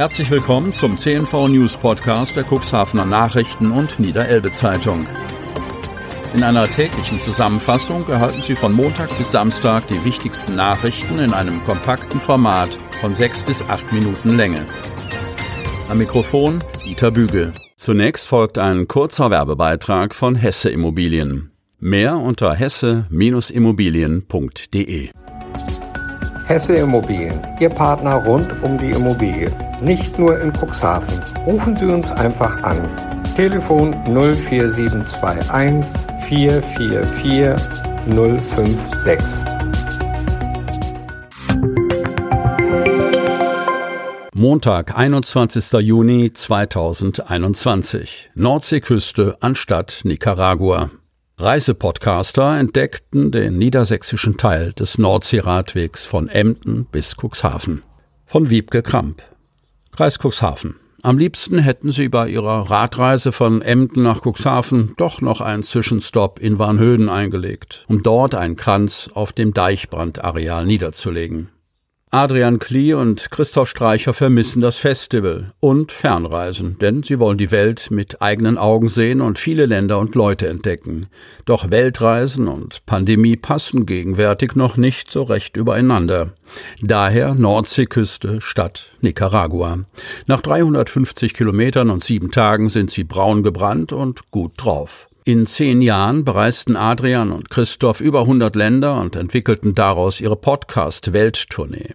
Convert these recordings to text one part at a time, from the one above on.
Herzlich willkommen zum CNV News Podcast der Cuxhavener Nachrichten und Niederelbe Zeitung. In einer täglichen Zusammenfassung erhalten Sie von Montag bis Samstag die wichtigsten Nachrichten in einem kompakten Format von sechs bis acht Minuten Länge. Am Mikrofon Dieter Bügel. Zunächst folgt ein kurzer Werbebeitrag von Hesse Immobilien. Mehr unter hesse-immobilien.de. Hesse Immobilien, Ihr Partner rund um die Immobilie. Nicht nur in Cuxhaven. Rufen Sie uns einfach an. Telefon 04721 444 056. Montag, 21. Juni 2021. Nordseeküste anstatt Nicaragua. Reisepodcaster entdeckten den niedersächsischen Teil des Nordseeradwegs von Emden bis Cuxhaven. Von Wiebke Kramp. Kreis Cuxhaven. Am liebsten hätten sie bei ihrer Radreise von Emden nach Cuxhaven doch noch einen Zwischenstopp in Warnhöden eingelegt, um dort einen Kranz auf dem Deichbrandareal niederzulegen. Adrian Klee und Christoph Streicher vermissen das Festival und Fernreisen, denn sie wollen die Welt mit eigenen Augen sehen und viele Länder und Leute entdecken. Doch Weltreisen und Pandemie passen gegenwärtig noch nicht so recht übereinander. Daher Nordseeküste statt Nicaragua. Nach 350 Kilometern und sieben Tagen sind sie braun gebrannt und gut drauf. In zehn Jahren bereisten Adrian und Christoph über 100 Länder und entwickelten daraus ihre Podcast-Welttournee.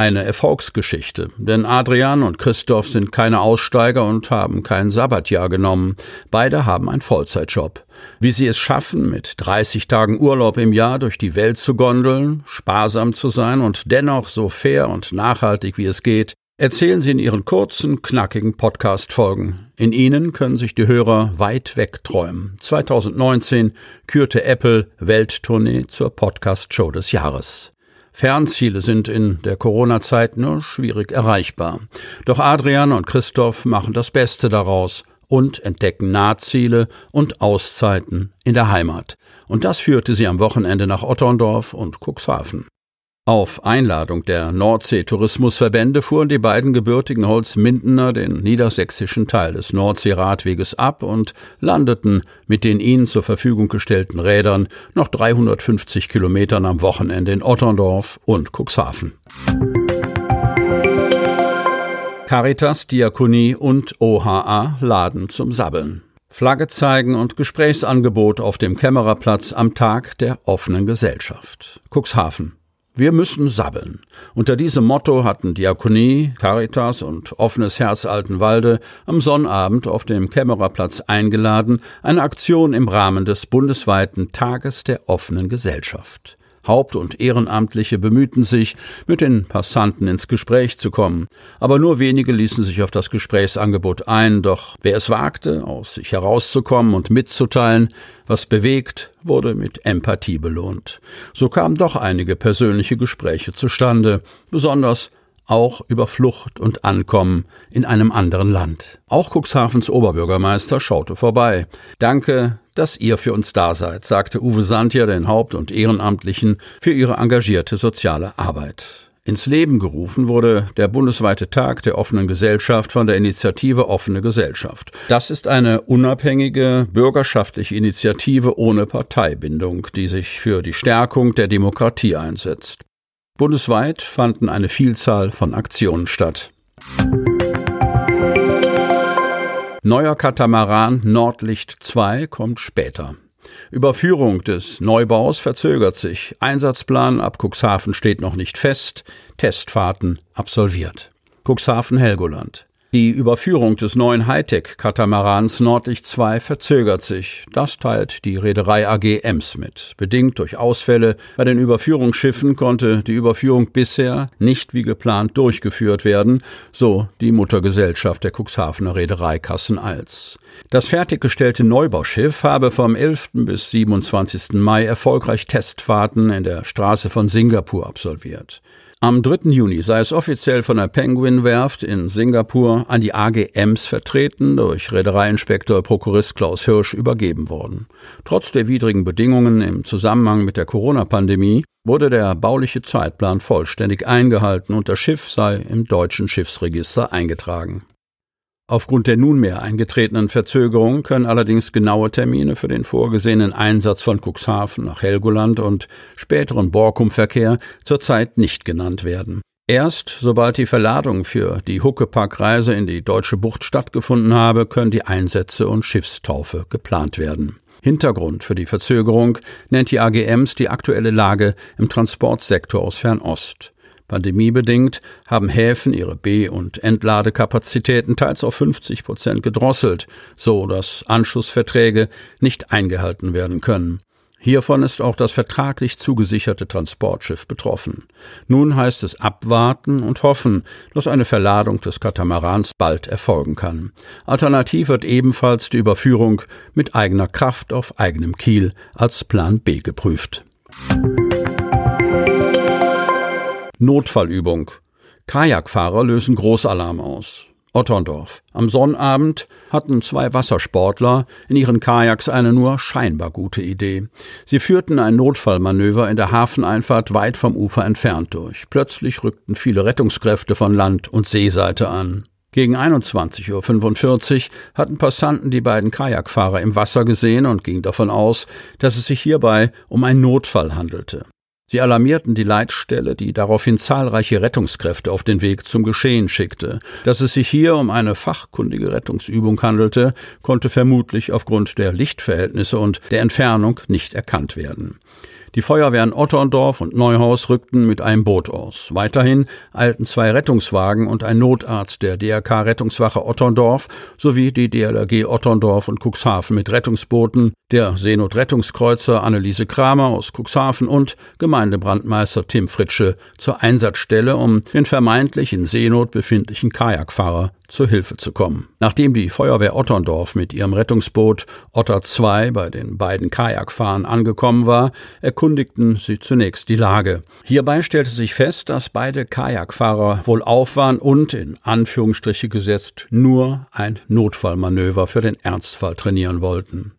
Eine Erfolgsgeschichte, denn Adrian und Christoph sind keine Aussteiger und haben kein Sabbatjahr genommen. Beide haben einen Vollzeitjob. Wie sie es schaffen, mit 30 Tagen Urlaub im Jahr durch die Welt zu gondeln, sparsam zu sein und dennoch so fair und nachhaltig wie es geht, erzählen sie in ihren kurzen, knackigen Podcast-Folgen. In ihnen können sich die Hörer weit wegträumen. 2019 kürte Apple Welttournee zur Podcast-Show des Jahres. Fernziele sind in der Corona-Zeit nur schwierig erreichbar. Doch Adrian und Christoph machen das Beste daraus und entdecken Nahziele und Auszeiten in der Heimat. Und das führte sie am Wochenende nach Otterndorf und Cuxhaven. Auf Einladung der Nordsee-Tourismusverbände fuhren die beiden gebürtigen Holzmindener den niedersächsischen Teil des Nordseeradweges ab und landeten mit den ihnen zur Verfügung gestellten Rädern noch 350 Kilometern am Wochenende in Otterndorf und Cuxhaven. Caritas, Diakonie und OHA laden zum Sabbeln. Flagge zeigen und Gesprächsangebot auf dem Kämmererplatz am Tag der offenen Gesellschaft. Cuxhaven. Wir müssen sabbeln. Unter diesem Motto hatten Diakonie, Caritas und offenes Herz Altenwalde am Sonnabend auf dem Kämmererplatz eingeladen, eine Aktion im Rahmen des bundesweiten Tages der offenen Gesellschaft. Haupt- und Ehrenamtliche bemühten sich, mit den Passanten ins Gespräch zu kommen. Aber nur wenige ließen sich auf das Gesprächsangebot ein, doch wer es wagte, aus sich herauszukommen und mitzuteilen, was bewegt, wurde mit Empathie belohnt. So kamen doch einige persönliche Gespräche zustande, besonders auch über Flucht und Ankommen in einem anderen Land. Auch Cuxhavens Oberbürgermeister schaute vorbei. Danke, dass ihr für uns da seid, sagte Uwe Santja den Haupt- und Ehrenamtlichen für ihre engagierte soziale Arbeit. Ins Leben gerufen wurde der bundesweite Tag der offenen Gesellschaft von der Initiative Offene Gesellschaft. Das ist eine unabhängige bürgerschaftliche Initiative ohne Parteibindung, die sich für die Stärkung der Demokratie einsetzt. Bundesweit fanden eine Vielzahl von Aktionen statt. Neuer Katamaran Nordlicht 2 kommt später. Überführung des Neubaus verzögert sich. Einsatzplan ab Cuxhaven steht noch nicht fest. Testfahrten absolviert. Cuxhaven Helgoland. Die Überführung des neuen Hightech-Katamarans Nordlicht 2 verzögert sich. Das teilt die Reederei AG Ems mit. Bedingt durch Ausfälle bei den Überführungsschiffen konnte die Überführung bisher nicht wie geplant durchgeführt werden, so die Muttergesellschaft der Cuxhavener Reederei Kassen-Als. Das fertiggestellte Neubauschiff habe vom 11. bis 27. Mai erfolgreich Testfahrten in der Straße von Singapur absolviert. Am 3. Juni sei es offiziell von der Penguin-Werft in Singapur an die AG Ems vertreten durch Reedereiinspektor Prokurist Klaus Hirsch übergeben worden. Trotz der widrigen Bedingungen im Zusammenhang mit der Corona-Pandemie wurde der bauliche Zeitplan vollständig eingehalten und das Schiff sei im deutschen Schiffsregister eingetragen. Aufgrund der nunmehr eingetretenen Verzögerung können allerdings genaue Termine für den vorgesehenen Einsatz von Cuxhaven nach Helgoland und späteren Borkum-Verkehr zurzeit nicht genannt werden. Erst sobald die Verladung für die Huckepack-Reise in die deutsche Bucht stattgefunden habe, können die Einsätze und Schiffstaufe geplant werden. Hintergrund für die Verzögerung nennt die AGMs die aktuelle Lage im Transportsektor aus Fernost. Pandemiebedingt haben Häfen ihre B- und Entladekapazitäten teils auf 50 Prozent gedrosselt, so dass Anschlussverträge nicht eingehalten werden können. Hiervon ist auch das vertraglich zugesicherte Transportschiff betroffen. Nun heißt es abwarten und hoffen, dass eine Verladung des Katamarans bald erfolgen kann. Alternativ wird ebenfalls die Überführung mit eigener Kraft auf eigenem Kiel als Plan B geprüft. Notfallübung. Kajakfahrer lösen Großalarm aus. Otterndorf. Am Sonnabend hatten zwei Wassersportler in ihren Kajaks eine nur scheinbar gute Idee. Sie führten ein Notfallmanöver in der Hafeneinfahrt weit vom Ufer entfernt durch. Plötzlich rückten viele Rettungskräfte von Land- und Seeseite an. Gegen 21.45 Uhr hatten Passanten die beiden Kajakfahrer im Wasser gesehen und gingen davon aus, dass es sich hierbei um einen Notfall handelte. Sie alarmierten die Leitstelle, die daraufhin zahlreiche Rettungskräfte auf den Weg zum Geschehen schickte. Dass es sich hier um eine fachkundige Rettungsübung handelte, konnte vermutlich aufgrund der Lichtverhältnisse und der Entfernung nicht erkannt werden. Die Feuerwehren Otterndorf und Neuhaus rückten mit einem Boot aus. Weiterhin eilten zwei Rettungswagen und ein Notarzt der DRK Rettungswache Otterndorf sowie die DLRG Otterndorf und Cuxhaven mit Rettungsbooten, der Seenotrettungskreuzer Anneliese Kramer aus Cuxhaven und Gemeindebrandmeister Tim Fritsche zur Einsatzstelle, um den vermeintlich in Seenot befindlichen Kajakfahrer zur Hilfe zu kommen. Nachdem die Feuerwehr Otterndorf mit ihrem Rettungsboot Otter 2 bei den beiden Kajakfahrern angekommen war, erkundigten sie zunächst die Lage. Hierbei stellte sich fest, dass beide Kajakfahrer wohl auf waren und, in Anführungsstriche gesetzt, nur ein Notfallmanöver für den Ernstfall trainieren wollten.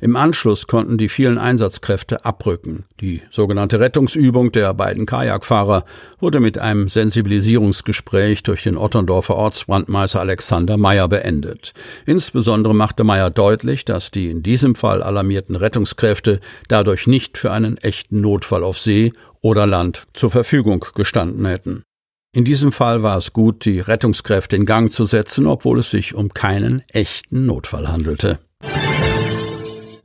Im Anschluss konnten die vielen Einsatzkräfte abrücken. Die sogenannte Rettungsübung der beiden Kajakfahrer wurde mit einem Sensibilisierungsgespräch durch den Otterndorfer Ortsbrandmeister Alexander Meyer beendet. Insbesondere machte Meyer deutlich, dass die in diesem Fall alarmierten Rettungskräfte dadurch nicht für einen echten Notfall auf See oder Land zur Verfügung gestanden hätten. In diesem Fall war es gut, die Rettungskräfte in Gang zu setzen, obwohl es sich um keinen echten Notfall handelte.